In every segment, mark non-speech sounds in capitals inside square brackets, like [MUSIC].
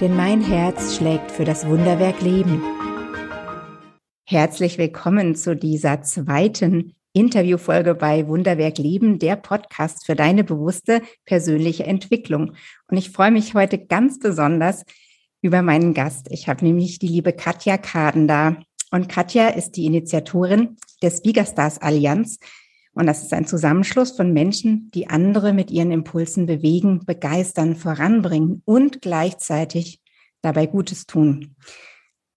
denn mein Herz schlägt für das Wunderwerk Leben. Herzlich willkommen zu dieser zweiten Interviewfolge bei Wunderwerk Leben, der Podcast für deine bewusste persönliche Entwicklung. Und ich freue mich heute ganz besonders über meinen Gast. Ich habe nämlich die liebe Katja Kaden da. Und Katja ist die Initiatorin der Speakerstars Allianz, und das ist ein Zusammenschluss von Menschen, die andere mit ihren Impulsen bewegen, begeistern, voranbringen und gleichzeitig dabei Gutes tun.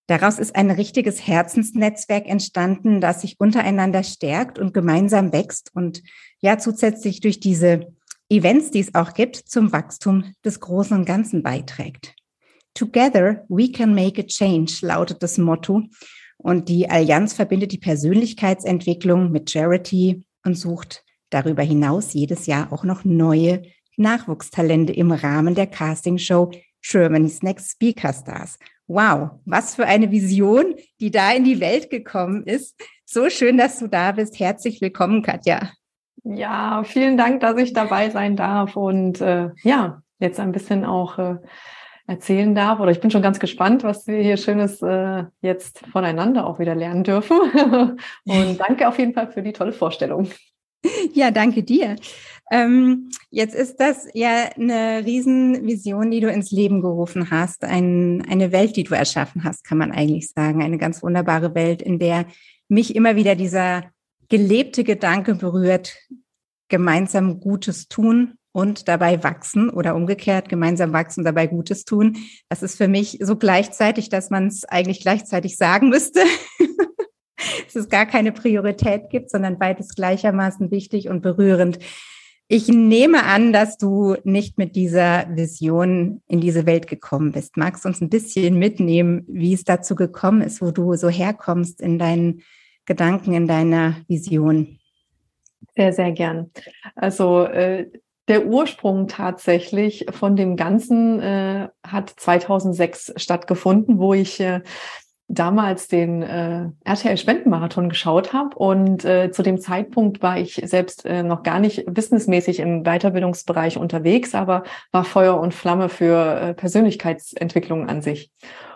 Daraus ist ein richtiges Herzensnetzwerk entstanden, das sich untereinander stärkt und gemeinsam wächst und ja zusätzlich durch diese Events, die es auch gibt, zum Wachstum des Großen und Ganzen beiträgt. Together we can make a change lautet das Motto. Und die Allianz verbindet die Persönlichkeitsentwicklung mit Charity, und sucht darüber hinaus jedes Jahr auch noch neue Nachwuchstalente im Rahmen der Castingshow Germany's Next Speaker Stars. Wow, was für eine Vision, die da in die Welt gekommen ist. So schön, dass du da bist. Herzlich willkommen, Katja. Ja, vielen Dank, dass ich dabei sein darf und äh, ja, jetzt ein bisschen auch äh, erzählen darf. Oder ich bin schon ganz gespannt, was wir hier Schönes äh, jetzt voneinander auch wieder lernen dürfen. [LAUGHS] Und [LAUGHS] danke auf jeden Fall für die tolle Vorstellung. Ja, danke dir. Ähm, jetzt ist das ja eine Riesenvision, die du ins Leben gerufen hast. Ein, eine Welt, die du erschaffen hast, kann man eigentlich sagen. Eine ganz wunderbare Welt, in der mich immer wieder dieser gelebte Gedanke berührt, gemeinsam Gutes tun und dabei wachsen oder umgekehrt gemeinsam wachsen, dabei Gutes tun. Das ist für mich so gleichzeitig, dass man es eigentlich gleichzeitig sagen müsste. [LAUGHS] dass es gar keine Priorität gibt, sondern beides gleichermaßen wichtig und berührend. Ich nehme an, dass du nicht mit dieser Vision in diese Welt gekommen bist. Magst du uns ein bisschen mitnehmen, wie es dazu gekommen ist, wo du so herkommst in deinen Gedanken, in deiner Vision? Sehr, sehr gern. Also äh, der Ursprung tatsächlich von dem Ganzen äh, hat 2006 stattgefunden, wo ich äh, damals den äh, RTL Spendenmarathon geschaut habe und äh, zu dem Zeitpunkt war ich selbst äh, noch gar nicht businessmäßig im Weiterbildungsbereich unterwegs, aber war Feuer und Flamme für äh, Persönlichkeitsentwicklung an sich.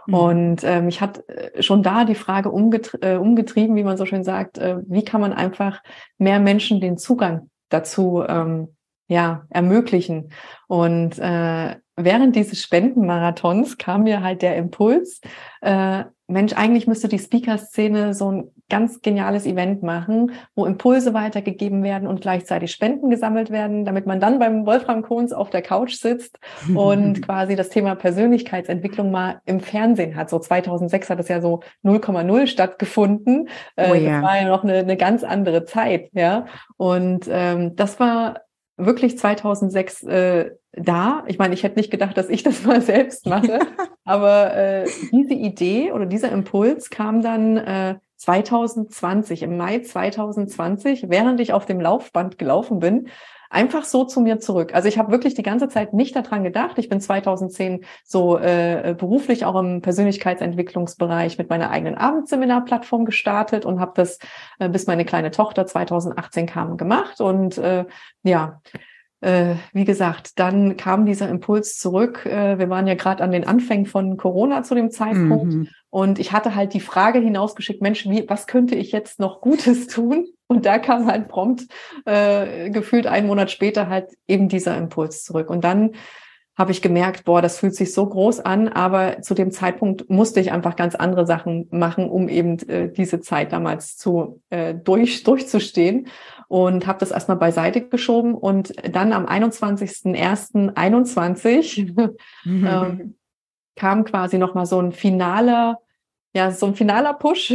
Mhm. Und äh, mich hat schon da die Frage umgetri äh, umgetrieben, wie man so schön sagt, äh, wie kann man einfach mehr Menschen den Zugang dazu ähm, ja, ermöglichen. Und äh, während dieses Spendenmarathons kam mir halt der Impuls, äh, Mensch, eigentlich müsste die Speaker-Szene so ein ganz geniales Event machen, wo Impulse weitergegeben werden und gleichzeitig Spenden gesammelt werden, damit man dann beim Wolfram Kohns auf der Couch sitzt und [LAUGHS] quasi das Thema Persönlichkeitsentwicklung mal im Fernsehen hat. So 2006 hat es ja so 0,0 stattgefunden. Äh, oh ja. Das war ja noch eine, eine ganz andere Zeit, ja. Und ähm, das war wirklich 2006 äh, da. Ich meine, ich hätte nicht gedacht, dass ich das mal selbst mache, [LAUGHS] aber äh, diese Idee oder dieser Impuls kam dann äh, 2020, im Mai 2020, während ich auf dem Laufband gelaufen bin, einfach so zu mir zurück. Also ich habe wirklich die ganze Zeit nicht daran gedacht. Ich bin 2010 so äh, beruflich auch im Persönlichkeitsentwicklungsbereich mit meiner eigenen Abendseminarplattform gestartet und habe das äh, bis meine kleine Tochter 2018 kam gemacht und äh, ja äh, wie gesagt, dann kam dieser Impuls zurück. Äh, wir waren ja gerade an den Anfängen von Corona zu dem Zeitpunkt. Mhm. Und ich hatte halt die Frage hinausgeschickt, Mensch, wie, was könnte ich jetzt noch Gutes [LAUGHS] tun? Und da kam halt prompt, äh, gefühlt einen Monat später halt eben dieser Impuls zurück. Und dann habe ich gemerkt, boah, das fühlt sich so groß an, aber zu dem Zeitpunkt musste ich einfach ganz andere Sachen machen, um eben äh, diese Zeit damals zu äh, durch durchzustehen und habe das erstmal beiseite geschoben und dann am 21.01.21 [LAUGHS] mhm. ähm, kam quasi noch mal so ein finaler ja, so ein finaler Push,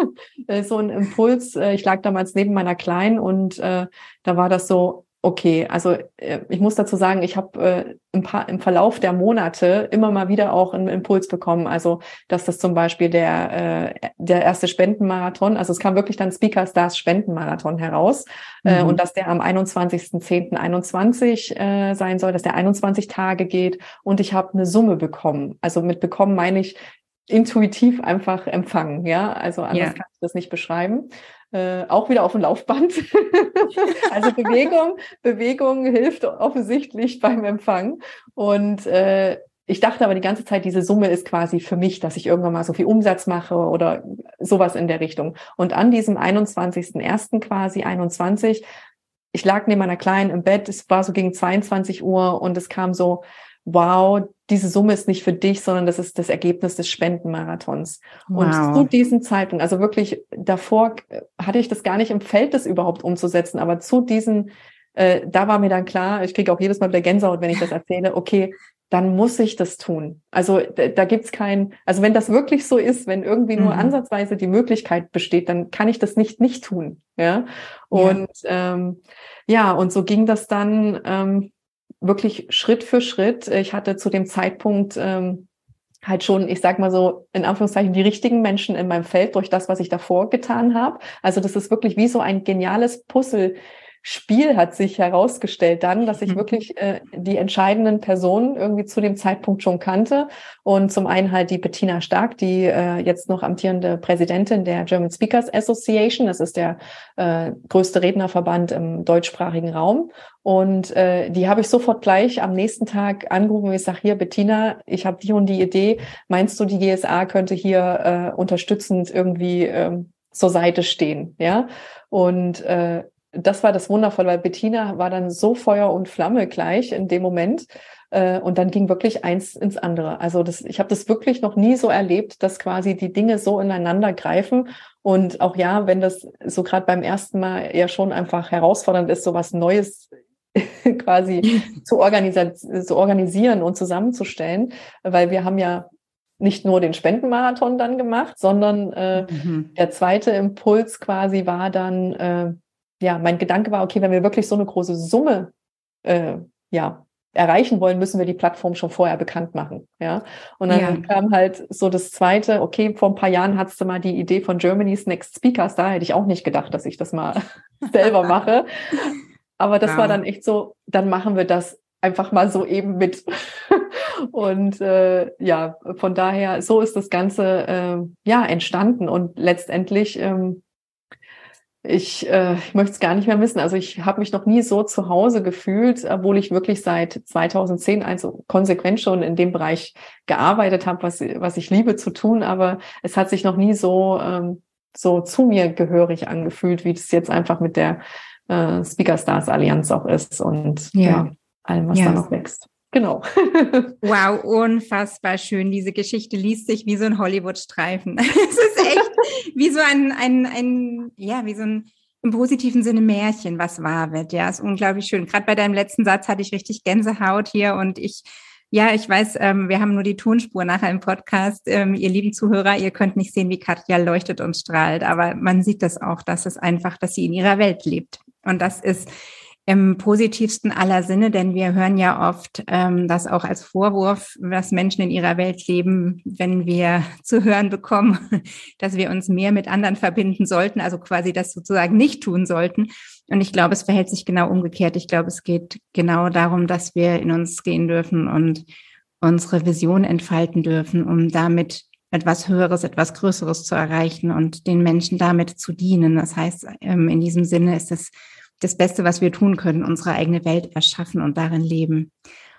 [LAUGHS] äh, so ein Impuls. Äh, ich lag damals neben meiner Kleinen und äh, da war das so, okay, also äh, ich muss dazu sagen, ich habe äh, im, im Verlauf der Monate immer mal wieder auch einen Impuls bekommen. Also, dass das zum Beispiel der, äh, der erste Spendenmarathon, also es kam wirklich dann Speaker Stars Spendenmarathon heraus äh, mhm. und dass der am 21.10.21 äh, sein soll, dass der 21 Tage geht und ich habe eine Summe bekommen. Also mit bekommen meine ich intuitiv einfach empfangen, ja. Also anders ja. kann ich das nicht beschreiben äh, auch wieder auf dem Laufband. [LAUGHS] also Bewegung, Bewegung hilft offensichtlich beim Empfang. Und äh, ich dachte aber die ganze Zeit, diese Summe ist quasi für mich, dass ich irgendwann mal so viel Umsatz mache oder sowas in der Richtung. Und an diesem 21.01. quasi 21, ich lag neben meiner Kleinen im Bett, es war so gegen 22 Uhr und es kam so, wow, diese Summe ist nicht für dich, sondern das ist das Ergebnis des Spendenmarathons. Wow. Und zu diesem Zeitpunkt, also wirklich davor hatte ich das gar nicht im Feld, das überhaupt umzusetzen, aber zu diesem, äh, da war mir dann klar, ich kriege auch jedes Mal wieder Gänsehaut, wenn ich das erzähle, okay, dann muss ich das tun. Also da, gibt's kein, also wenn das wirklich so ist, wenn irgendwie nur mhm. ansatzweise die Möglichkeit besteht, dann kann ich das nicht nicht tun. Ja. Und ja, ähm, ja und so ging das dann. Ähm, wirklich Schritt für Schritt. Ich hatte zu dem Zeitpunkt ähm, halt schon, ich sag mal so, in Anführungszeichen, die richtigen Menschen in meinem Feld durch das, was ich davor getan habe. Also das ist wirklich wie so ein geniales Puzzle, Spiel hat sich herausgestellt dann, dass ich mhm. wirklich äh, die entscheidenden Personen irgendwie zu dem Zeitpunkt schon kannte. Und zum einen halt die Bettina Stark, die äh, jetzt noch amtierende Präsidentin der German Speakers Association. Das ist der äh, größte Rednerverband im deutschsprachigen Raum. Und äh, die habe ich sofort gleich am nächsten Tag angerufen und ich sage, hier, Bettina, ich habe die und die Idee. Meinst du, die GSA könnte hier äh, unterstützend irgendwie ähm, zur Seite stehen? Ja. Und äh, das war das Wundervolle, weil Bettina war dann so Feuer und Flamme gleich in dem Moment. Äh, und dann ging wirklich eins ins andere. Also das, ich habe das wirklich noch nie so erlebt, dass quasi die Dinge so ineinander greifen. Und auch ja, wenn das so gerade beim ersten Mal ja schon einfach herausfordernd ist, so was Neues [LAUGHS] quasi [LAUGHS] zu, organisi zu organisieren und zusammenzustellen, weil wir haben ja nicht nur den Spendenmarathon dann gemacht, sondern äh, mhm. der zweite Impuls quasi war dann, äh, ja, mein Gedanke war, okay, wenn wir wirklich so eine große Summe äh, ja, erreichen wollen, müssen wir die Plattform schon vorher bekannt machen. Ja. Und dann ja. kam halt so das zweite, okay, vor ein paar Jahren hattest du mal die Idee von Germany's Next Speakers, da hätte ich auch nicht gedacht, dass ich das mal [LAUGHS] selber mache. Aber das ja. war dann echt so, dann machen wir das einfach mal so eben mit. [LAUGHS] und äh, ja, von daher, so ist das Ganze äh, ja entstanden. Und letztendlich ähm, ich, äh, ich möchte es gar nicht mehr wissen. Also ich habe mich noch nie so zu Hause gefühlt, obwohl ich wirklich seit 2010 also konsequent schon in dem Bereich gearbeitet habe, was, was ich liebe zu tun. Aber es hat sich noch nie so, ähm, so zu mir gehörig angefühlt, wie das jetzt einfach mit der äh, Speaker Stars Allianz auch ist und ja, ja allem, was ja. da noch wächst. Genau. [LAUGHS] wow, unfassbar schön. Diese Geschichte liest sich wie so ein Hollywood-Streifen. [LAUGHS] es ist echt wie so ein, ein, ein, ja, wie so ein im positiven Sinne Märchen, was wahr wird. Ja, ist unglaublich schön. Gerade bei deinem letzten Satz hatte ich richtig Gänsehaut hier und ich, ja, ich weiß, ähm, wir haben nur die Tonspur nachher im Podcast. Ähm, ihr lieben Zuhörer, ihr könnt nicht sehen, wie Katja leuchtet und strahlt, aber man sieht das auch, dass es einfach, dass sie in ihrer Welt lebt. Und das ist im positivsten aller Sinne, denn wir hören ja oft ähm, das auch als Vorwurf, dass Menschen in ihrer Welt leben, wenn wir [LAUGHS] zu hören bekommen, [LAUGHS] dass wir uns mehr mit anderen verbinden sollten, also quasi das sozusagen nicht tun sollten. Und ich glaube, es verhält sich genau umgekehrt. Ich glaube, es geht genau darum, dass wir in uns gehen dürfen und unsere Vision entfalten dürfen, um damit etwas Höheres, etwas Größeres zu erreichen und den Menschen damit zu dienen. Das heißt, ähm, in diesem Sinne ist es das Beste, was wir tun können, unsere eigene Welt erschaffen und darin leben.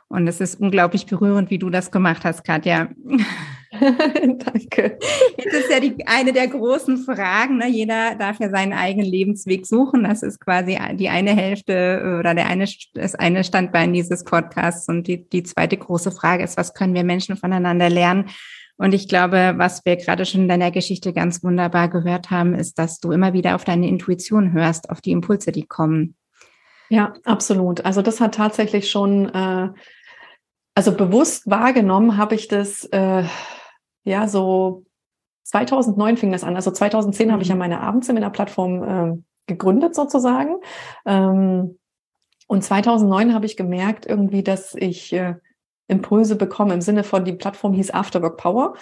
Und es ist unglaublich berührend, wie du das gemacht hast, Katja. [LAUGHS] Danke. Jetzt ist ja die, eine der großen Fragen. Ne? Jeder darf ja seinen eigenen Lebensweg suchen. Das ist quasi die eine Hälfte oder der eine, das eine Standbein dieses Podcasts. Und die, die zweite große Frage ist, was können wir Menschen voneinander lernen? Und ich glaube, was wir gerade schon in deiner Geschichte ganz wunderbar gehört haben, ist, dass du immer wieder auf deine Intuition hörst, auf die Impulse, die kommen. Ja, absolut. Also das hat tatsächlich schon, äh, also bewusst wahrgenommen habe ich das, äh, ja, so 2009 fing das an. Also 2010 mhm. habe ich ja mhm. meine Abendseminarplattform äh, gegründet sozusagen. Ähm, Und 2009 habe ich gemerkt irgendwie, dass ich äh, Impulse bekomme im Sinne von, die Plattform hieß Afterwork Power.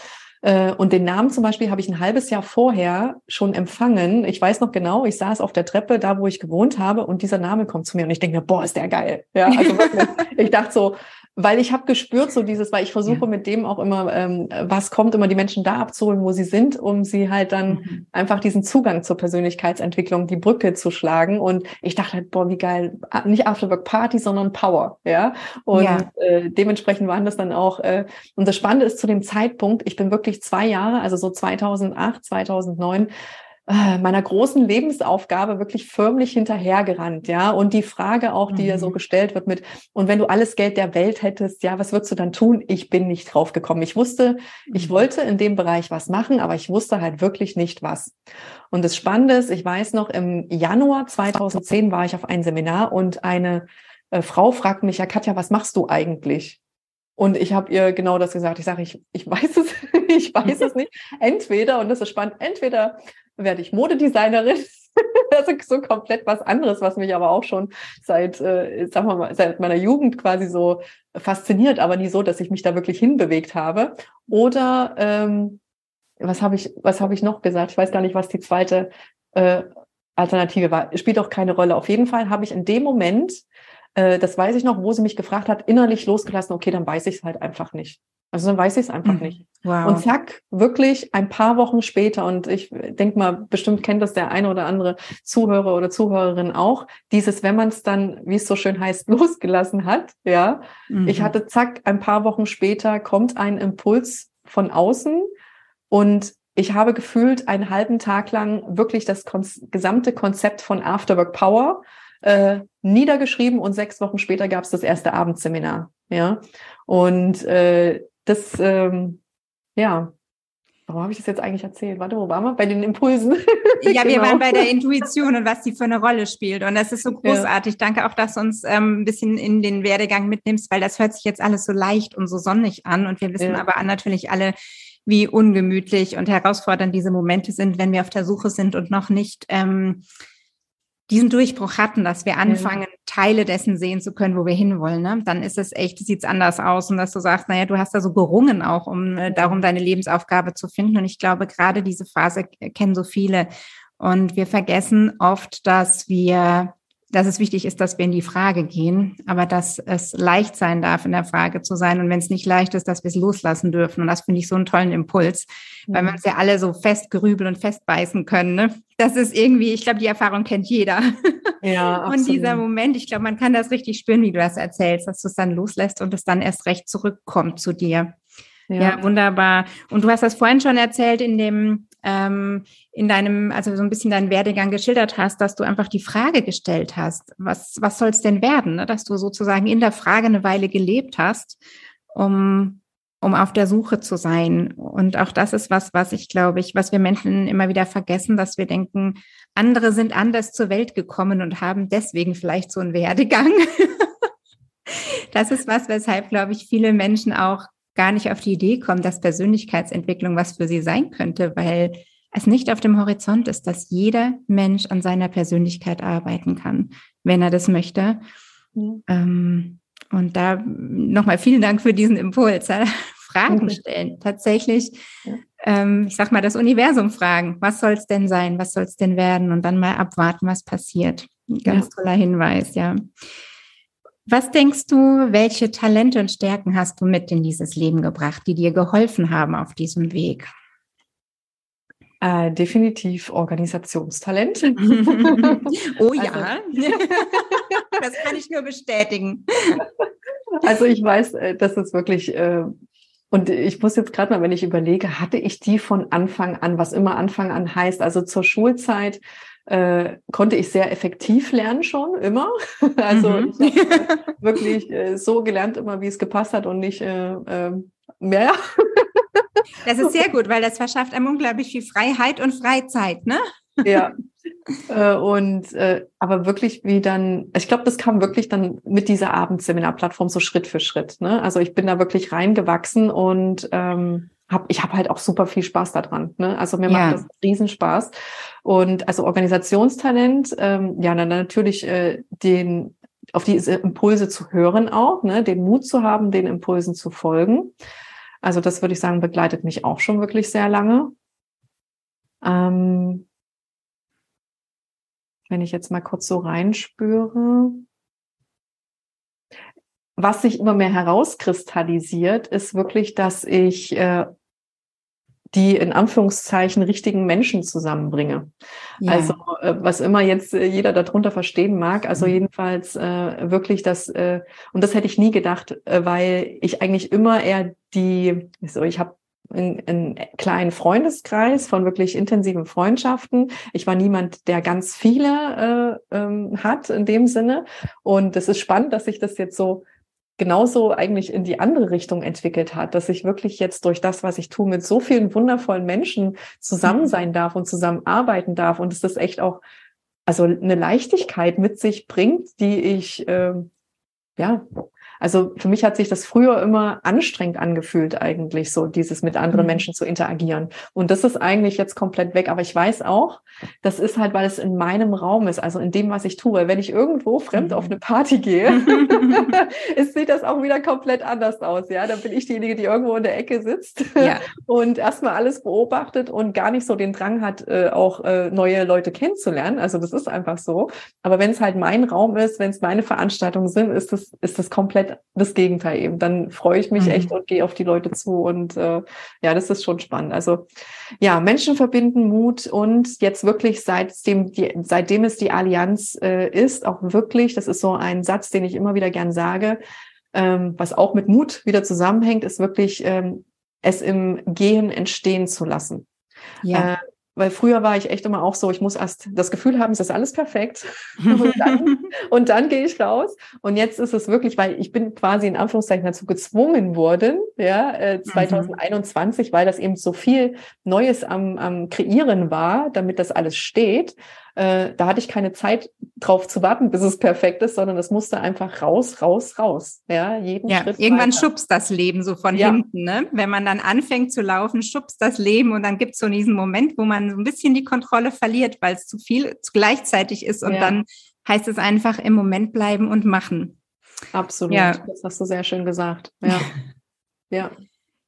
Äh, und den Namen zum Beispiel habe ich ein halbes Jahr vorher schon empfangen. Ich weiß noch genau, ich saß auf der Treppe, da wo ich gewohnt habe, und dieser Name kommt zu mir und ich denke mir, boah, ist der geil. Ja, also wirklich, [LAUGHS] ich dachte so, weil ich habe gespürt so dieses, weil ich versuche ja. mit dem auch immer, ähm, was kommt, immer die Menschen da abzuholen, wo sie sind, um sie halt dann mhm. einfach diesen Zugang zur Persönlichkeitsentwicklung, die Brücke zu schlagen. Und ich dachte halt, boah, wie geil, nicht Afterwork Party, sondern Power, ja. Und ja. Äh, dementsprechend waren das dann auch. Äh, und das Spannende ist zu dem Zeitpunkt, ich bin wirklich zwei Jahre, also so 2008, 2009 äh, meiner großen Lebensaufgabe wirklich förmlich hinterhergerannt, ja. Und die Frage auch, die mhm. ja so gestellt wird mit, und wenn du alles Geld der Welt hättest, ja, was würdest du dann tun? Ich bin nicht drauf gekommen. Ich wusste, ich mhm. wollte in dem Bereich was machen, aber ich wusste halt wirklich nicht was. Und das Spannende ist, ich weiß noch, im Januar 2010 war ich auf ein Seminar und eine äh, Frau fragt mich, ja, Katja, was machst du eigentlich? Und ich habe ihr genau das gesagt. Ich sage, ich, ich weiß es, [LAUGHS] ich weiß es nicht. Entweder, und das ist spannend, entweder werde ich Modedesignerin. [LAUGHS] das ist so komplett was anderes, was mich aber auch schon seit, äh, sagen wir mal, seit meiner Jugend quasi so fasziniert, aber nie so, dass ich mich da wirklich hinbewegt habe. Oder ähm, was habe ich, was habe ich noch gesagt? Ich weiß gar nicht, was die zweite äh, Alternative war. Spielt auch keine Rolle. Auf jeden Fall habe ich in dem Moment, äh, das weiß ich noch, wo sie mich gefragt hat, innerlich losgelassen, okay, dann weiß ich es halt einfach nicht. Also dann weiß ich es einfach mhm. nicht. Wow. Und zack, wirklich ein paar Wochen später, und ich denke mal, bestimmt kennt das der eine oder andere Zuhörer oder Zuhörerin auch, dieses, wenn man es dann, wie es so schön heißt, [LAUGHS] losgelassen hat, ja. Mhm. Ich hatte zack, ein paar Wochen später kommt ein Impuls von außen und ich habe gefühlt einen halben Tag lang wirklich das gesamte Konzept von Afterwork Power äh, niedergeschrieben und sechs Wochen später gab es das erste Abendseminar. Ja, und äh, das, ähm, ja, Warum habe ich das jetzt eigentlich erzählt? Warte, wo waren wir? Bei den Impulsen. [LAUGHS] Ja, wir genau. waren bei der Intuition und was die für eine Rolle spielt. Und das ist so großartig. Ja. Danke auch, dass du uns ähm, ein bisschen in den Werdegang mitnimmst, weil das hört sich jetzt alles so leicht und so sonnig an. Und wir wissen ja. aber natürlich alle, wie ungemütlich und herausfordernd diese Momente sind, wenn wir auf der Suche sind und noch nicht ähm, diesen Durchbruch hatten, dass wir anfangen, ja. Teile dessen sehen zu können, wo wir hinwollen, ne? dann ist es echt, sieht's anders aus. Und dass du sagst, naja, du hast da so gerungen auch, um äh, darum deine Lebensaufgabe zu finden. Und ich glaube, gerade diese Phase kennen so viele. Und wir vergessen oft, dass wir dass es wichtig ist, dass wir in die Frage gehen, aber dass es leicht sein darf, in der Frage zu sein. Und wenn es nicht leicht ist, dass wir es loslassen dürfen. Und das finde ich so einen tollen Impuls, mhm. weil wir uns ja alle so fest grübeln und festbeißen können. Ne? Das ist irgendwie, ich glaube, die Erfahrung kennt jeder. Ja, [LAUGHS] absolut. Und dieser Moment, ich glaube, man kann das richtig spüren, wie du das erzählst, dass du es dann loslässt und es dann erst recht zurückkommt zu dir. Ja. ja, wunderbar. Und du hast das vorhin schon erzählt in dem, ähm, in deinem, also so ein bisschen deinen Werdegang geschildert hast, dass du einfach die Frage gestellt hast, was, was soll es denn werden? Ne? Dass du sozusagen in der Frage eine Weile gelebt hast, um, um auf der Suche zu sein. Und auch das ist was, was ich glaube ich, was wir Menschen immer wieder vergessen, dass wir denken, andere sind anders zur Welt gekommen und haben deswegen vielleicht so einen Werdegang. [LAUGHS] das ist was, weshalb, glaube ich, viele Menschen auch gar nicht auf die Idee kommen, dass Persönlichkeitsentwicklung was für sie sein könnte, weil es nicht auf dem Horizont ist, dass jeder Mensch an seiner Persönlichkeit arbeiten kann, wenn er das möchte. Mhm. Ähm, und da nochmal vielen Dank für diesen Impuls. [LAUGHS] Fragen stellen, tatsächlich, ja. ähm, ich sag mal, das Universum fragen, was soll es denn sein, was soll es denn werden und dann mal abwarten, was passiert. Ein ganz ja. toller Hinweis, ja. Was denkst du, welche Talente und Stärken hast du mit in dieses Leben gebracht, die dir geholfen haben auf diesem Weg? Äh, definitiv Organisationstalent. [LAUGHS] oh ja, also, [LAUGHS] das kann ich nur bestätigen. Also ich weiß, äh, dass es wirklich, äh, und ich muss jetzt gerade mal, wenn ich überlege, hatte ich die von Anfang an, was immer Anfang an heißt, also zur Schulzeit äh, konnte ich sehr effektiv lernen schon immer. [LAUGHS] Also mhm. ich habe [LAUGHS] wirklich äh, so gelernt immer, wie es gepasst hat und nicht äh, äh, mehr. [LAUGHS] Das ist sehr gut, weil das verschafft einem unglaublich viel Freiheit und Freizeit, ne? Ja. Äh, und äh, aber wirklich wie dann, ich glaube, das kam wirklich dann mit dieser Abendseminarplattform so Schritt für Schritt. Ne? Also ich bin da wirklich reingewachsen und ähm, hab, ich habe halt auch super viel Spaß daran. Ne? Also mir ja. macht das Riesenspaß. Und also Organisationstalent, ähm, ja, dann natürlich äh, den auf diese Impulse zu hören auch, ne, den Mut zu haben, den Impulsen zu folgen. Also das würde ich sagen, begleitet mich auch schon wirklich sehr lange. Ähm, wenn ich jetzt mal kurz so reinspüre. Was sich immer mehr herauskristallisiert, ist wirklich, dass ich äh, die in Anführungszeichen richtigen Menschen zusammenbringe. Ja. Also äh, was immer jetzt äh, jeder darunter verstehen mag, also mhm. jedenfalls äh, wirklich das, äh, und das hätte ich nie gedacht, äh, weil ich eigentlich immer eher die, so ich habe einen kleinen Freundeskreis von wirklich intensiven Freundschaften. Ich war niemand, der ganz viele äh, ähm, hat in dem Sinne. Und es ist spannend, dass sich das jetzt so genauso eigentlich in die andere Richtung entwickelt hat, dass ich wirklich jetzt durch das, was ich tue, mit so vielen wundervollen Menschen zusammen mhm. sein darf und zusammenarbeiten darf und es das echt auch also eine Leichtigkeit mit sich bringt, die ich äh, ja also für mich hat sich das früher immer anstrengend angefühlt, eigentlich so dieses mit anderen mhm. Menschen zu interagieren. Und das ist eigentlich jetzt komplett weg. Aber ich weiß auch, das ist halt, weil es in meinem Raum ist, also in dem, was ich tue. Wenn ich irgendwo fremd mhm. auf eine Party gehe, [LAUGHS] [LAUGHS] es sieht das auch wieder komplett anders aus. Ja, dann bin ich diejenige, die irgendwo in der Ecke sitzt ja. [LAUGHS] und erstmal alles beobachtet und gar nicht so den Drang hat, äh, auch äh, neue Leute kennenzulernen. Also das ist einfach so. Aber wenn es halt mein Raum ist, wenn es meine Veranstaltungen sind, ist das, ist das komplett das Gegenteil eben. Dann freue ich mich mhm. echt und gehe auf die Leute zu. Und äh, ja, das ist schon spannend. Also ja, Menschen verbinden Mut und jetzt wirklich seitdem, die, seitdem es die Allianz äh, ist, auch wirklich, das ist so ein Satz, den ich immer wieder gern sage, ähm, was auch mit Mut wieder zusammenhängt, ist wirklich ähm, es im Gehen entstehen zu lassen. Ja. Äh, weil früher war ich echt immer auch so, ich muss erst das Gefühl haben, es ist alles perfekt. [LAUGHS] und, dann, und dann gehe ich raus. Und jetzt ist es wirklich, weil ich bin quasi in Anführungszeichen dazu gezwungen worden, ja, äh, 2021, mhm. weil das eben so viel Neues am, am Kreieren war, damit das alles steht. Äh, da hatte ich keine Zeit drauf zu warten, bis es perfekt ist, sondern es musste einfach raus, raus, raus. Ja, jeden ja, Schritt irgendwann weiter. schubst das Leben so von ja. hinten, ne? Wenn man dann anfängt zu laufen, schubst das Leben und dann gibt es so diesen Moment, wo man so ein bisschen die Kontrolle verliert, weil es zu viel zu gleichzeitig ist und ja. dann heißt es einfach im Moment bleiben und machen. Absolut. Ja. Das hast du sehr schön gesagt. [LAUGHS] Ja. ja.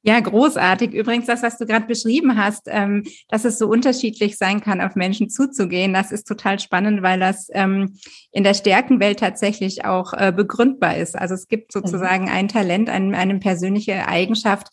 Ja, großartig. Übrigens, das, was du gerade beschrieben hast, ähm, dass es so unterschiedlich sein kann, auf Menschen zuzugehen, das ist total spannend, weil das ähm, in der Stärkenwelt tatsächlich auch äh, begründbar ist. Also es gibt mhm. sozusagen ein Talent, ein, eine persönliche Eigenschaft,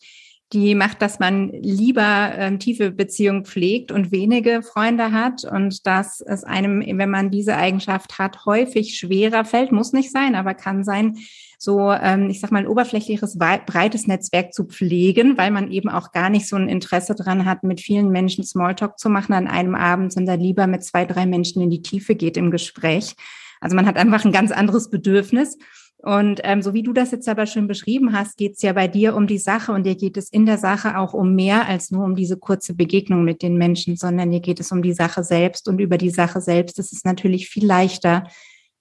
die macht, dass man lieber ähm, tiefe Beziehungen pflegt und wenige Freunde hat und dass es einem, wenn man diese Eigenschaft hat, häufig schwerer fällt, muss nicht sein, aber kann sein, so, ähm, ich sag mal, ein oberflächliches, breites Netzwerk zu pflegen, weil man eben auch gar nicht so ein Interesse dran hat, mit vielen Menschen Smalltalk zu machen an einem Abend, sondern lieber mit zwei, drei Menschen in die Tiefe geht im Gespräch. Also man hat einfach ein ganz anderes Bedürfnis. Und ähm, so wie du das jetzt aber schön beschrieben hast, geht es ja bei dir um die Sache und dir geht es in der Sache auch um mehr als nur um diese kurze Begegnung mit den Menschen, sondern dir geht es um die Sache selbst und über die Sache selbst ist es natürlich viel leichter,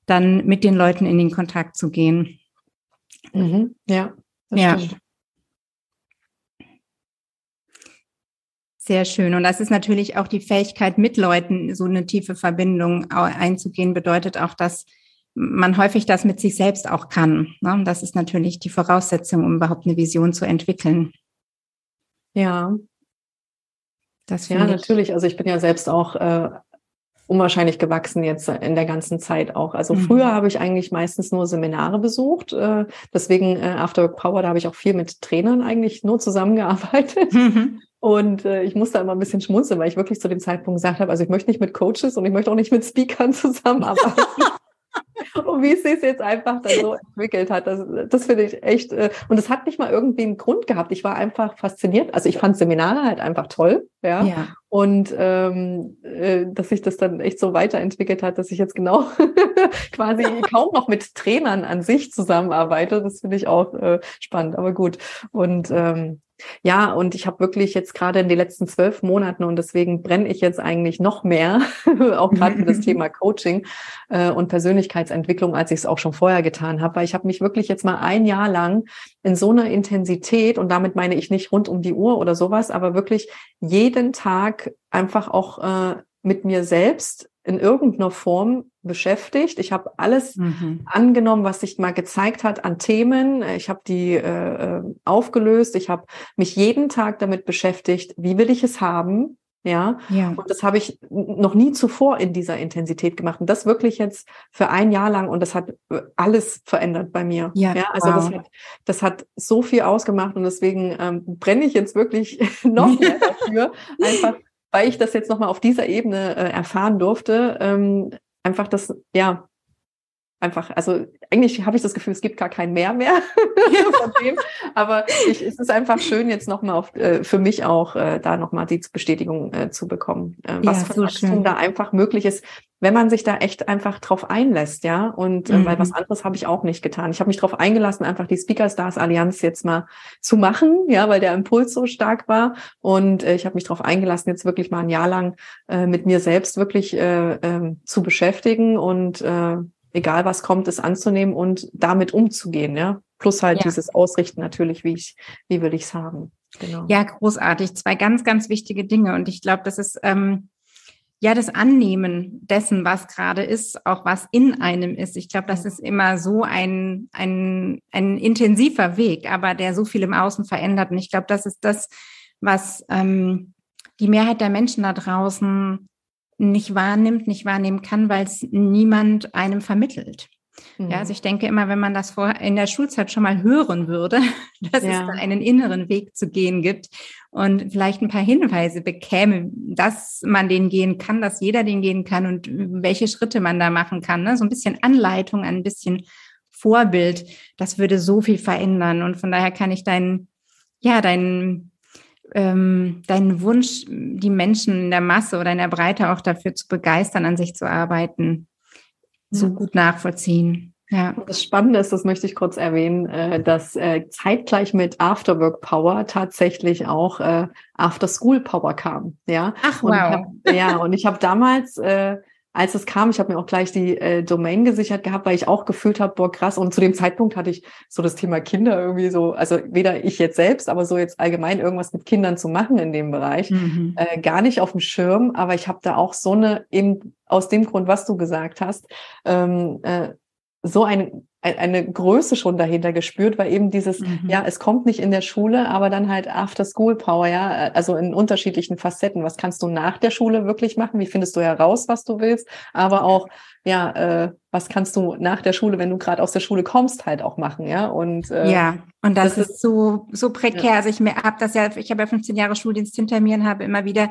dann mit den Leuten in den Kontakt zu gehen. Mhm. Ja, ja. Stimmt. Sehr schön. Und das ist natürlich auch die Fähigkeit, mit Leuten so eine tiefe Verbindung einzugehen, bedeutet auch, dass man häufig das mit sich selbst auch kann. Ne? Das ist natürlich die Voraussetzung, um überhaupt eine Vision zu entwickeln. Ja. Das ja, natürlich. Also ich bin ja selbst auch äh, unwahrscheinlich gewachsen jetzt in der ganzen Zeit auch. Also mhm. früher habe ich eigentlich meistens nur Seminare besucht. Äh, deswegen äh, Afterwork Power, da habe ich auch viel mit Trainern eigentlich nur zusammengearbeitet. Mhm. Und äh, ich musste immer ein bisschen schmunzeln, weil ich wirklich zu dem Zeitpunkt gesagt habe, also ich möchte nicht mit Coaches und ich möchte auch nicht mit Speakern [LAUGHS] zusammenarbeiten. [LAUGHS] und wie es sich jetzt einfach dann so entwickelt hat, das, das finde ich echt. Äh, und es hat nicht mal irgendwie einen Grund gehabt. Ich war einfach fasziniert. Also ich fand Seminare halt einfach toll, ja. ja. Und ähm, äh, dass sich das dann echt so weiterentwickelt hat, dass ich jetzt genau [LAUGHS] quasi kaum noch mit Trainern an sich zusammenarbeite. Das finde ich auch äh, spannend, aber gut. Und ähm, ja, und ich habe wirklich jetzt gerade in den letzten zwölf Monaten und deswegen brenne ich jetzt eigentlich noch mehr, [LAUGHS] auch gerade für das [LAUGHS] Thema Coaching äh, und Persönlichkeitsentwicklung, als ich es auch schon vorher getan habe, weil ich habe mich wirklich jetzt mal ein Jahr lang in so einer Intensität und damit meine ich nicht rund um die Uhr oder sowas, aber wirklich jeden Tag einfach auch äh, mit mir selbst in irgendeiner Form beschäftigt. Ich habe alles mhm. angenommen, was sich mal gezeigt hat an Themen. Ich habe die äh, äh, aufgelöst. Ich habe mich jeden Tag damit beschäftigt, wie will ich es haben. Ja? ja. Und das habe ich noch nie zuvor in dieser Intensität gemacht. Und das wirklich jetzt für ein Jahr lang. Und das hat äh, alles verändert bei mir. Ja. ja also wow. das, hat, das hat so viel ausgemacht. Und deswegen ähm, brenne ich jetzt wirklich [LAUGHS] noch mehr [LAUGHS] dafür. Einfach weil ich das jetzt nochmal auf dieser Ebene äh, erfahren durfte, ähm, einfach das, ja, einfach, also eigentlich habe ich das Gefühl, es gibt gar kein Mehr mehr [LAUGHS] von dem, aber ich, es ist einfach schön, jetzt nochmal auf, äh, für mich auch äh, da nochmal die Bestätigung äh, zu bekommen, äh, was ja, für so da einfach möglich ist, wenn man sich da echt einfach drauf einlässt, ja, und äh, mhm. weil was anderes habe ich auch nicht getan. Ich habe mich drauf eingelassen, einfach die Speaker Stars Allianz jetzt mal zu machen, ja, weil der Impuls so stark war. Und äh, ich habe mich drauf eingelassen, jetzt wirklich mal ein Jahr lang äh, mit mir selbst wirklich äh, äh, zu beschäftigen. Und äh, egal was kommt, es anzunehmen und damit umzugehen, ja. Plus halt ja. dieses Ausrichten natürlich, wie ich, wie will ich es haben. Genau. Ja, großartig. Zwei ganz, ganz wichtige Dinge. Und ich glaube, das ist ähm, ja das Annehmen dessen, was gerade ist, auch was in einem ist. Ich glaube, das ist immer so ein, ein, ein intensiver Weg, aber der so viel im Außen verändert. Und ich glaube, das ist das, was ähm, die Mehrheit der Menschen da draußen nicht wahrnimmt, nicht wahrnehmen kann, weil es niemand einem vermittelt. Mhm. Ja, also ich denke immer, wenn man das vor, in der Schulzeit schon mal hören würde, [LAUGHS] dass ja. es da einen inneren Weg zu gehen gibt und vielleicht ein paar Hinweise bekäme, dass man den gehen kann, dass jeder den gehen kann und welche Schritte man da machen kann. Ne? So ein bisschen Anleitung, ein bisschen Vorbild, das würde so viel verändern. Und von daher kann ich deinen, ja, deinen ähm, deinen Wunsch, die Menschen in der Masse oder in der Breite auch dafür zu begeistern, an sich zu arbeiten, so ja. gut nachvollziehen. Ja. Das Spannende ist, das möchte ich kurz erwähnen, äh, dass äh, zeitgleich mit Afterwork Power tatsächlich auch äh, After School Power kam. Ja. Ach wow. Und hab, ja, und ich habe damals äh, als es kam, ich habe mir auch gleich die äh, Domain gesichert gehabt, weil ich auch gefühlt habe, boah, krass. Und zu dem Zeitpunkt hatte ich so das Thema Kinder irgendwie so, also weder ich jetzt selbst, aber so jetzt allgemein irgendwas mit Kindern zu machen in dem Bereich, mhm. äh, gar nicht auf dem Schirm. Aber ich habe da auch so eine, eben aus dem Grund, was du gesagt hast, ähm, äh, so ein eine Größe schon dahinter gespürt, weil eben dieses, mhm. ja, es kommt nicht in der Schule, aber dann halt After School Power, ja, also in unterschiedlichen Facetten. Was kannst du nach der Schule wirklich machen? Wie findest du heraus, was du willst? Aber auch, ja, äh, was kannst du nach der Schule, wenn du gerade aus der Schule kommst, halt auch machen, ja? Und äh, ja, und das, das ist so so prekär. Ja. Also ich habe das ja, ich habe ja 15 Jahre Schuldienst hinter mir und habe immer wieder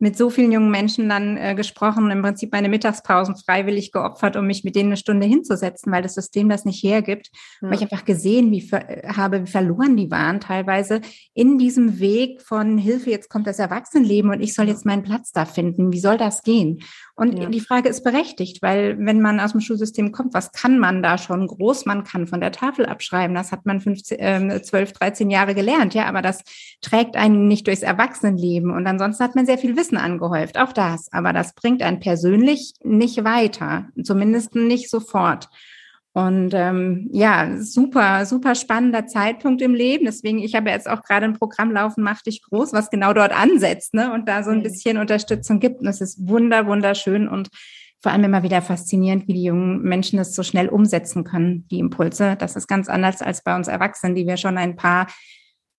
mit so vielen jungen Menschen dann äh, gesprochen und im Prinzip meine Mittagspausen freiwillig geopfert, um mich mit denen eine Stunde hinzusetzen, weil das System das nicht hergibt. Ja. Weil ich einfach gesehen wie habe, wie verloren die waren teilweise in diesem Weg von Hilfe, jetzt kommt das Erwachsenenleben und ich soll jetzt meinen Platz da finden. Wie soll das gehen? Und ja. die Frage ist berechtigt, weil wenn man aus dem Schulsystem kommt, was kann man da schon groß? Man kann von der Tafel abschreiben. Das hat man 15, äh, 12, 13 Jahre gelernt, ja, aber das trägt einen nicht durchs Erwachsenenleben. Und ansonsten hat man sehr viel Wissen angehäuft, auch das. Aber das bringt einen persönlich nicht weiter, zumindest nicht sofort. Und ähm, ja, super, super spannender Zeitpunkt im Leben. Deswegen, ich habe jetzt auch gerade ein Programm laufen, Mach dich groß, was genau dort ansetzt ne? und da so ein bisschen Unterstützung gibt. Und es ist wunder, wunderschön und vor allem immer wieder faszinierend, wie die jungen Menschen das so schnell umsetzen können, die Impulse. Das ist ganz anders als bei uns Erwachsenen, die wir schon ein paar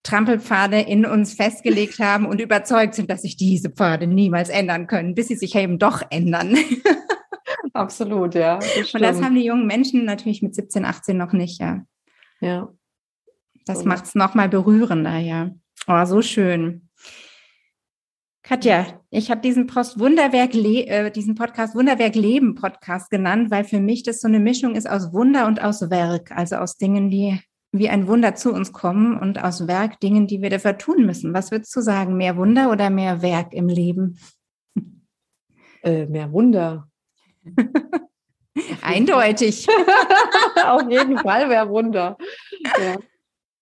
Trampelpfade in uns festgelegt haben und überzeugt sind, dass sich diese Pfade niemals ändern können, bis sie sich eben doch ändern. [LAUGHS] Absolut, ja. Das und das haben die jungen Menschen natürlich mit 17, 18 noch nicht, ja. Ja. Das so. macht es nochmal berührender, ja. Oh, so schön. Katja, ich habe diesen Post Wunderwerk, äh, diesen Podcast Wunderwerk Leben Podcast genannt, weil für mich das so eine Mischung ist aus Wunder und aus Werk, also aus Dingen, die wie ein Wunder zu uns kommen und aus Werk Dingen, die wir dafür tun müssen. Was würdest du sagen, mehr Wunder oder mehr Werk im Leben? Äh, mehr Wunder. [LAUGHS] [LAUGHS] Eindeutig. [LAUGHS] Auf jeden Fall wäre Wunder. Ja.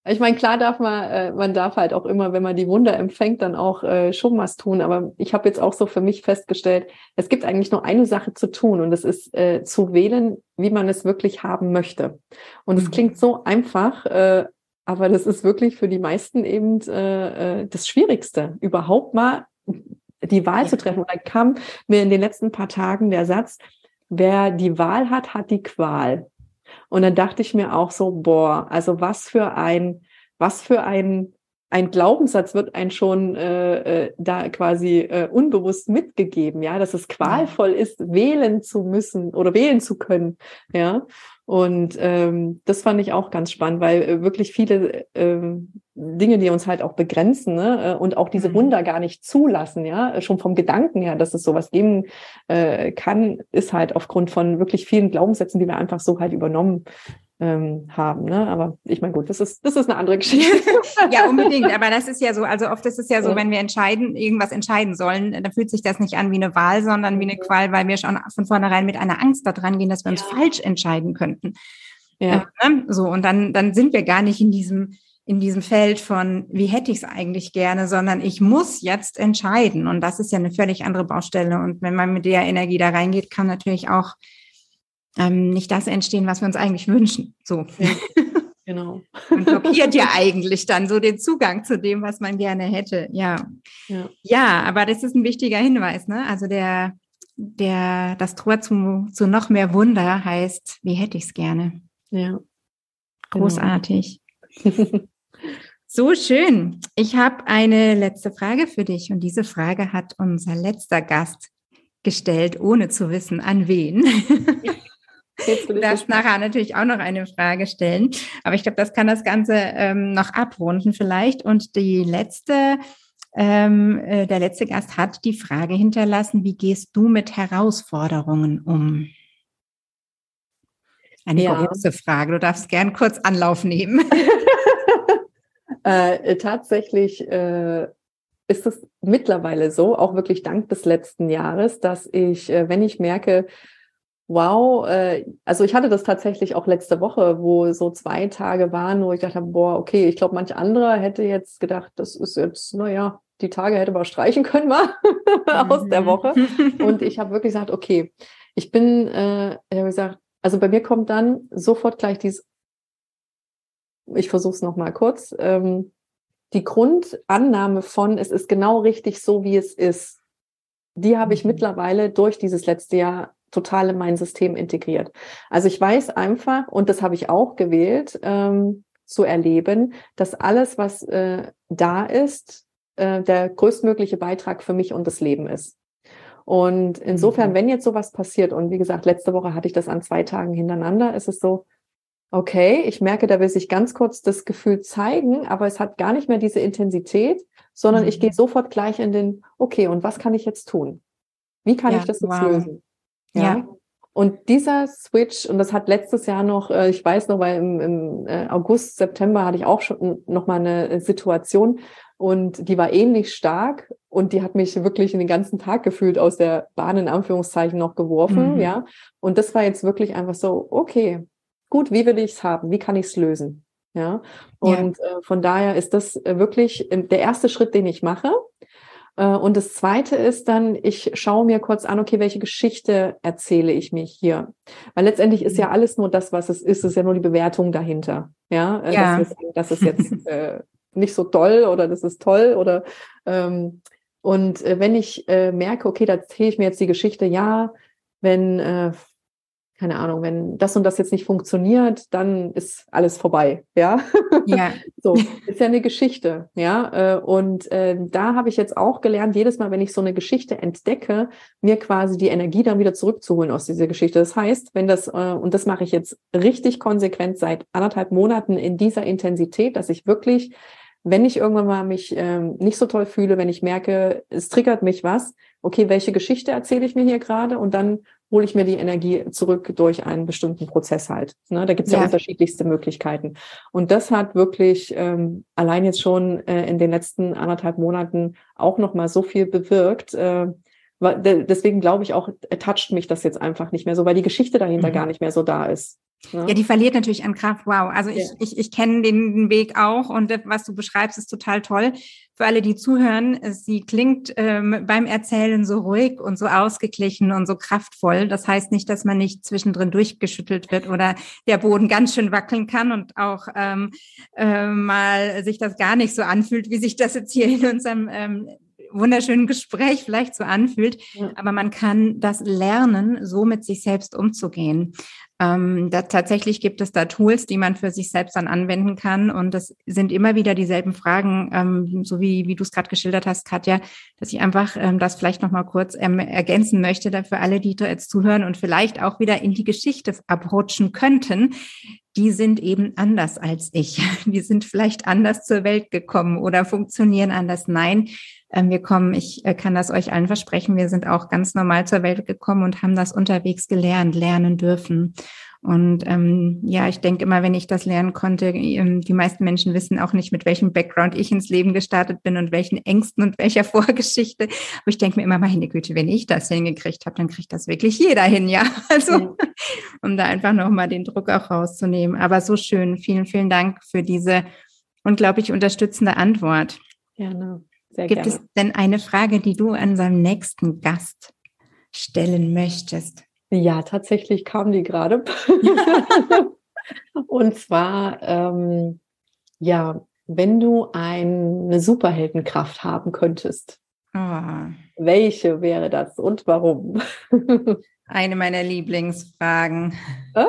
Ich meine, klar darf man, äh, man darf halt auch immer, wenn man die Wunder empfängt, dann auch äh, schon was tun. Aber ich habe jetzt auch so für mich festgestellt, es gibt eigentlich nur eine Sache zu tun und das ist äh, zu wählen, wie man es wirklich haben möchte. Und es mhm. klingt so einfach, äh, aber das ist wirklich für die meisten eben äh, äh das Schwierigste, überhaupt mal die Wahl ja. zu treffen. Und dann kam mir in den letzten paar Tagen der Satz, wer die Wahl hat, hat die Qual. Und dann dachte ich mir auch so, boah, also was für ein, was für ein ein Glaubenssatz wird ein schon äh, äh, da quasi äh, unbewusst mitgegeben, ja, dass es qualvoll ist, wählen zu müssen oder wählen zu können, ja. Und ähm, das fand ich auch ganz spannend, weil äh, wirklich viele ähm, Dinge, die uns halt auch begrenzen ne? Äh, und auch diese mhm. Wunder gar nicht zulassen, ja, schon vom Gedanken her, dass es sowas geben äh, kann, ist halt aufgrund von wirklich vielen Glaubenssätzen, die wir einfach so halt übernommen ähm, haben. Ne? Aber ich meine, gut, das ist, das ist eine andere Geschichte. [LAUGHS] ja, unbedingt. Aber das ist ja so, also oft ist es ja so, ja. wenn wir entscheiden, irgendwas entscheiden sollen, dann fühlt sich das nicht an wie eine Wahl, sondern wie eine mhm. Qual, weil wir schon von vornherein mit einer Angst da dran gehen, dass wir uns ja. falsch entscheiden könnten. Ja. Ähm, so, und dann, dann sind wir gar nicht in diesem, in diesem Feld von, wie hätte ich es eigentlich gerne, sondern ich muss jetzt entscheiden. Und das ist ja eine völlig andere Baustelle. Und wenn man mit der Energie da reingeht, kann natürlich auch ähm, nicht das entstehen, was wir uns eigentlich wünschen. So. Ja, [LAUGHS] genau. Und blockiert ja eigentlich dann so den Zugang zu dem, was man gerne hätte. Ja. Ja, ja aber das ist ein wichtiger Hinweis, ne? Also der, der, das Tor zu, zu noch mehr Wunder heißt, wie hätte ich es gerne? Ja. Großartig. Genau. [LAUGHS] So schön. Ich habe eine letzte Frage für dich und diese Frage hat unser letzter Gast gestellt, ohne zu wissen, an wen. [LAUGHS] Du darfst nachher natürlich auch noch eine Frage stellen. Aber ich glaube, das kann das Ganze ähm, noch abrunden vielleicht. Und die letzte, ähm, äh, der letzte Gast hat die Frage hinterlassen, wie gehst du mit Herausforderungen um? Eine ja. große Frage. Du darfst gern kurz Anlauf nehmen. [LAUGHS] äh, tatsächlich äh, ist es mittlerweile so, auch wirklich dank des letzten Jahres, dass ich, äh, wenn ich merke, Wow, äh, also ich hatte das tatsächlich auch letzte Woche, wo so zwei Tage waren, wo ich dachte, boah, okay, ich glaube, manch anderer hätte jetzt gedacht, das ist jetzt, naja, die Tage hätte man streichen können mal [LAUGHS] aus der Woche. Und ich habe wirklich gesagt, okay, ich bin, äh, ich habe gesagt, also bei mir kommt dann sofort gleich dieses, ich versuche es nochmal kurz, ähm, die Grundannahme von, es ist genau richtig so, wie es ist, die habe ich mhm. mittlerweile durch dieses letzte Jahr total in mein System integriert. Also ich weiß einfach, und das habe ich auch gewählt, ähm, zu erleben, dass alles, was äh, da ist, äh, der größtmögliche Beitrag für mich und das Leben ist. Und insofern, mhm. wenn jetzt sowas passiert, und wie gesagt, letzte Woche hatte ich das an zwei Tagen hintereinander, ist es so, okay, ich merke, da will sich ganz kurz das Gefühl zeigen, aber es hat gar nicht mehr diese Intensität, sondern mhm. ich gehe sofort gleich in den, okay, und was kann ich jetzt tun? Wie kann ja, ich das jetzt wow. lösen? Ja. ja. Und dieser Switch, und das hat letztes Jahr noch, äh, ich weiß noch, weil im, im äh, August, September hatte ich auch schon noch mal eine Situation und die war ähnlich stark und die hat mich wirklich den ganzen Tag gefühlt aus der Bahn in Anführungszeichen noch geworfen, mhm. ja. Und das war jetzt wirklich einfach so, okay, gut, wie will ich es haben? Wie kann ich es lösen? Ja. Und ja. Äh, von daher ist das wirklich der erste Schritt, den ich mache. Äh, und das zweite ist dann, ich schaue mir kurz an, okay, welche Geschichte erzähle ich mir hier? Weil letztendlich ist ja mhm. alles nur das, was es ist, es ist ja nur die Bewertung dahinter. Ja, äh, ja. Das, ist, das ist jetzt [LAUGHS] äh, nicht so toll oder das ist toll oder ähm, und äh, wenn ich äh, merke, okay, da erzähle ich mir jetzt die Geschichte, ja, wenn äh, keine Ahnung, wenn das und das jetzt nicht funktioniert, dann ist alles vorbei, ja. [LAUGHS] Ja. so, [LAUGHS] ist ja eine Geschichte, ja. Äh, und äh, da habe ich jetzt auch gelernt, jedes Mal, wenn ich so eine Geschichte entdecke, mir quasi die Energie dann wieder zurückzuholen aus dieser Geschichte. Das heißt, wenn das, äh, und das mache ich jetzt richtig konsequent seit anderthalb Monaten in dieser Intensität, dass ich wirklich wenn ich irgendwann mal mich ähm, nicht so toll fühle, wenn ich merke, es triggert mich was, okay, welche Geschichte erzähle ich mir hier gerade und dann hole ich mir die Energie zurück durch einen bestimmten Prozess halt. Ne? Da gibt es ja. ja. unterschiedlichste Möglichkeiten. Und das hat wirklich ähm, allein jetzt schon äh, in den letzten anderthalb Monaten auch noch mal so viel bewirkt. Äh, deswegen glaube ich auch, toucht mich das jetzt einfach nicht mehr so, weil die Geschichte dahinter mhm. gar nicht mehr so da ist. Ja. die verliert natürlich an Kraft. Wow. Also ich, ja. ich, ich kenne den Weg auch und was du beschreibst, ist total toll. Für alle, die zuhören, sie klingt ähm, beim Erzählen so ruhig und so ausgeglichen und so kraftvoll. Das heißt nicht, dass man nicht zwischendrin durchgeschüttelt wird oder der Boden ganz schön wackeln kann und auch ähm, äh, mal sich das gar nicht so anfühlt, wie sich das jetzt hier in unserem ähm, wunderschönen Gespräch vielleicht so anfühlt, ja. aber man kann das lernen, so mit sich selbst umzugehen. Ähm, da, tatsächlich gibt es da Tools, die man für sich selbst dann anwenden kann. Und das sind immer wieder dieselben Fragen, ähm, so wie, wie du es gerade geschildert hast, Katja, dass ich einfach ähm, das vielleicht nochmal kurz ähm, ergänzen möchte, da für alle, die da jetzt zuhören und vielleicht auch wieder in die Geschichte abrutschen könnten. Die sind eben anders als ich. [LAUGHS] Die sind vielleicht anders zur Welt gekommen oder funktionieren anders. Nein, wir kommen, ich äh, kann das euch allen versprechen, wir sind auch ganz normal zur Welt gekommen und haben das unterwegs gelernt, lernen dürfen. Und ähm, ja, ich denke immer, wenn ich das lernen konnte, ähm, die meisten Menschen wissen auch nicht, mit welchem Background ich ins Leben gestartet bin und welchen Ängsten und welcher [LAUGHS] Vorgeschichte. Aber ich denke mir immer, meine Güte, wenn ich das hingekriegt habe, dann kriegt das wirklich jeder hin, ja. [LAUGHS] Also, um da einfach nochmal den Druck auch rauszunehmen. Aber so schön. Vielen, vielen Dank für diese unglaublich unterstützende Antwort. Gerne. Sehr Gibt gerne. es denn eine Frage, die du an seinem nächsten Gast stellen möchtest? Ja, tatsächlich kam die gerade. [LAUGHS] Und zwar, ähm, ja, wenn du eine Superheldenkraft haben könntest, oh. welche wäre das und warum? Eine meiner Lieblingsfragen. Ah,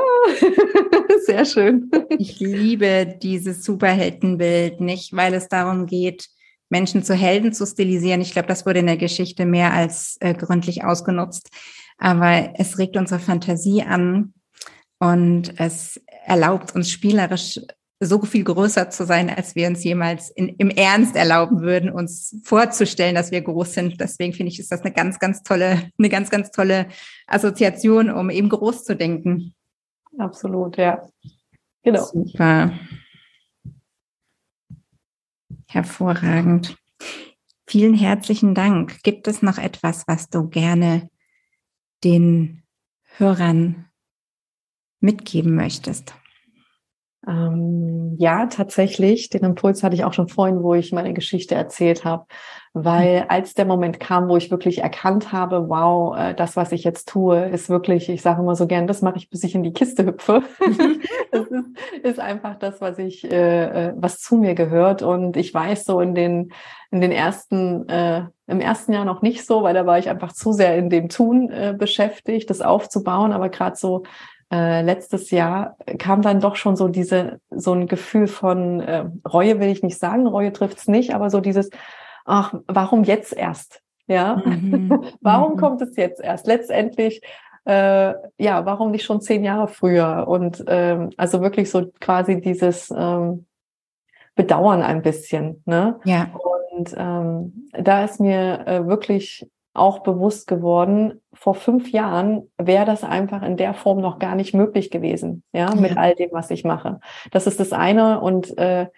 [LAUGHS] sehr schön. Ich liebe dieses Superheldenbild nicht, weil es darum geht, Menschen zu Helden zu stilisieren. Ich glaube, das wurde in der Geschichte mehr als äh, gründlich ausgenutzt. Aber es regt unsere Fantasie an und es erlaubt uns spielerisch so viel größer zu sein, als wir uns jemals in, im Ernst erlauben würden, uns vorzustellen, dass wir groß sind. Deswegen finde ich, ist das eine ganz, ganz tolle, eine ganz, ganz tolle Assoziation, um eben groß zu denken. Absolut, ja. Genau. Super. Hervorragend. Vielen herzlichen Dank. Gibt es noch etwas, was du gerne den Hörern mitgeben möchtest? Ähm, ja, tatsächlich. Den Impuls hatte ich auch schon vorhin, wo ich meine Geschichte erzählt habe. Weil mhm. als der Moment kam, wo ich wirklich erkannt habe, wow, äh, das, was ich jetzt tue, ist wirklich, ich sage immer so gern, das mache ich, bis ich in die Kiste hüpfe. [LAUGHS] das ist, ist, einfach das, was ich, äh, äh, was zu mir gehört. Und ich weiß so in den, in den ersten, äh, im ersten Jahr noch nicht so, weil da war ich einfach zu sehr in dem Tun äh, beschäftigt, das aufzubauen. Aber gerade so äh, letztes Jahr kam dann doch schon so diese, so ein Gefühl von äh, Reue will ich nicht sagen, Reue trifft's nicht, aber so dieses, ach, warum jetzt erst? Ja, mhm. [LAUGHS] warum mhm. kommt es jetzt erst? Letztendlich, äh, ja, warum nicht schon zehn Jahre früher? Und ähm, also wirklich so quasi dieses ähm, Bedauern ein bisschen. Ne? Ja. Und ähm, da ist mir äh, wirklich auch bewusst geworden, vor fünf Jahren wäre das einfach in der Form noch gar nicht möglich gewesen, ja, mit all dem, was ich mache. Das ist das eine. Und äh,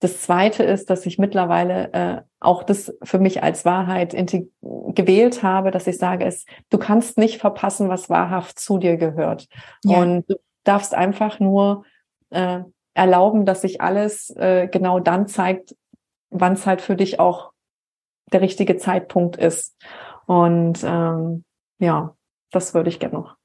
das zweite ist, dass ich mittlerweile äh, auch das für mich als Wahrheit gewählt habe, dass ich sage, es, du kannst nicht verpassen, was wahrhaft zu dir gehört. Ja. Und du darfst einfach nur äh, erlauben, dass sich alles äh, genau dann zeigt, wann es halt für dich auch der richtige Zeitpunkt ist. Und ähm, ja, das würde ich gerne noch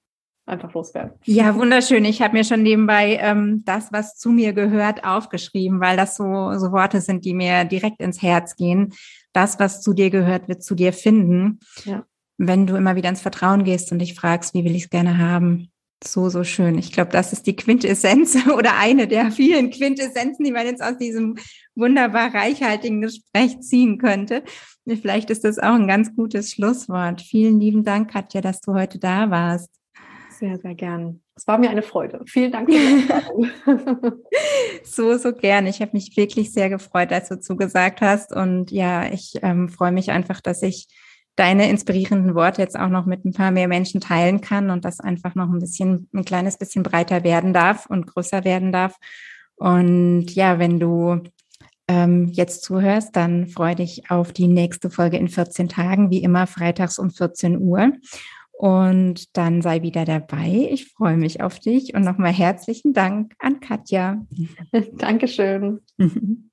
einfach loswerden. Ja, wunderschön. Ich habe mir schon nebenbei ähm, das, was zu mir gehört, aufgeschrieben, weil das so, so Worte sind, die mir direkt ins Herz gehen. Das, was zu dir gehört, wird zu dir finden. Ja. Wenn du immer wieder ins Vertrauen gehst und dich fragst, wie will ich es gerne haben, so, so schön. Ich glaube, das ist die Quintessenz [LAUGHS] oder eine der vielen Quintessenzen, die man jetzt aus diesem wunderbar reichhaltigen Gespräch ziehen könnte. Vielleicht ist das auch ein ganz gutes Schlusswort. Vielen lieben Dank, Katja, dass du heute da warst. Sehr, sehr gern. Es war mir eine Freude. Vielen Dank [LAUGHS] So, so gern. Ich habe mich wirklich sehr gefreut, als du zugesagt hast. Und ja, ich ähm, freue mich einfach, dass ich deine inspirierenden Worte jetzt auch noch mit ein paar mehr Menschen teilen kann und das einfach noch ein bisschen, ein kleines bisschen breiter werden darf und größer werden darf. Und ja, wenn du ähm, jetzt zuhörst, dann freue dich auf die nächste Folge in 14 Tagen, wie immer freitags um 14 Uhr. Und dann sei wieder dabei. Ich freue mich auf dich und nochmal herzlichen Dank an Katja. [LAUGHS] Dankeschön. [LAUGHS]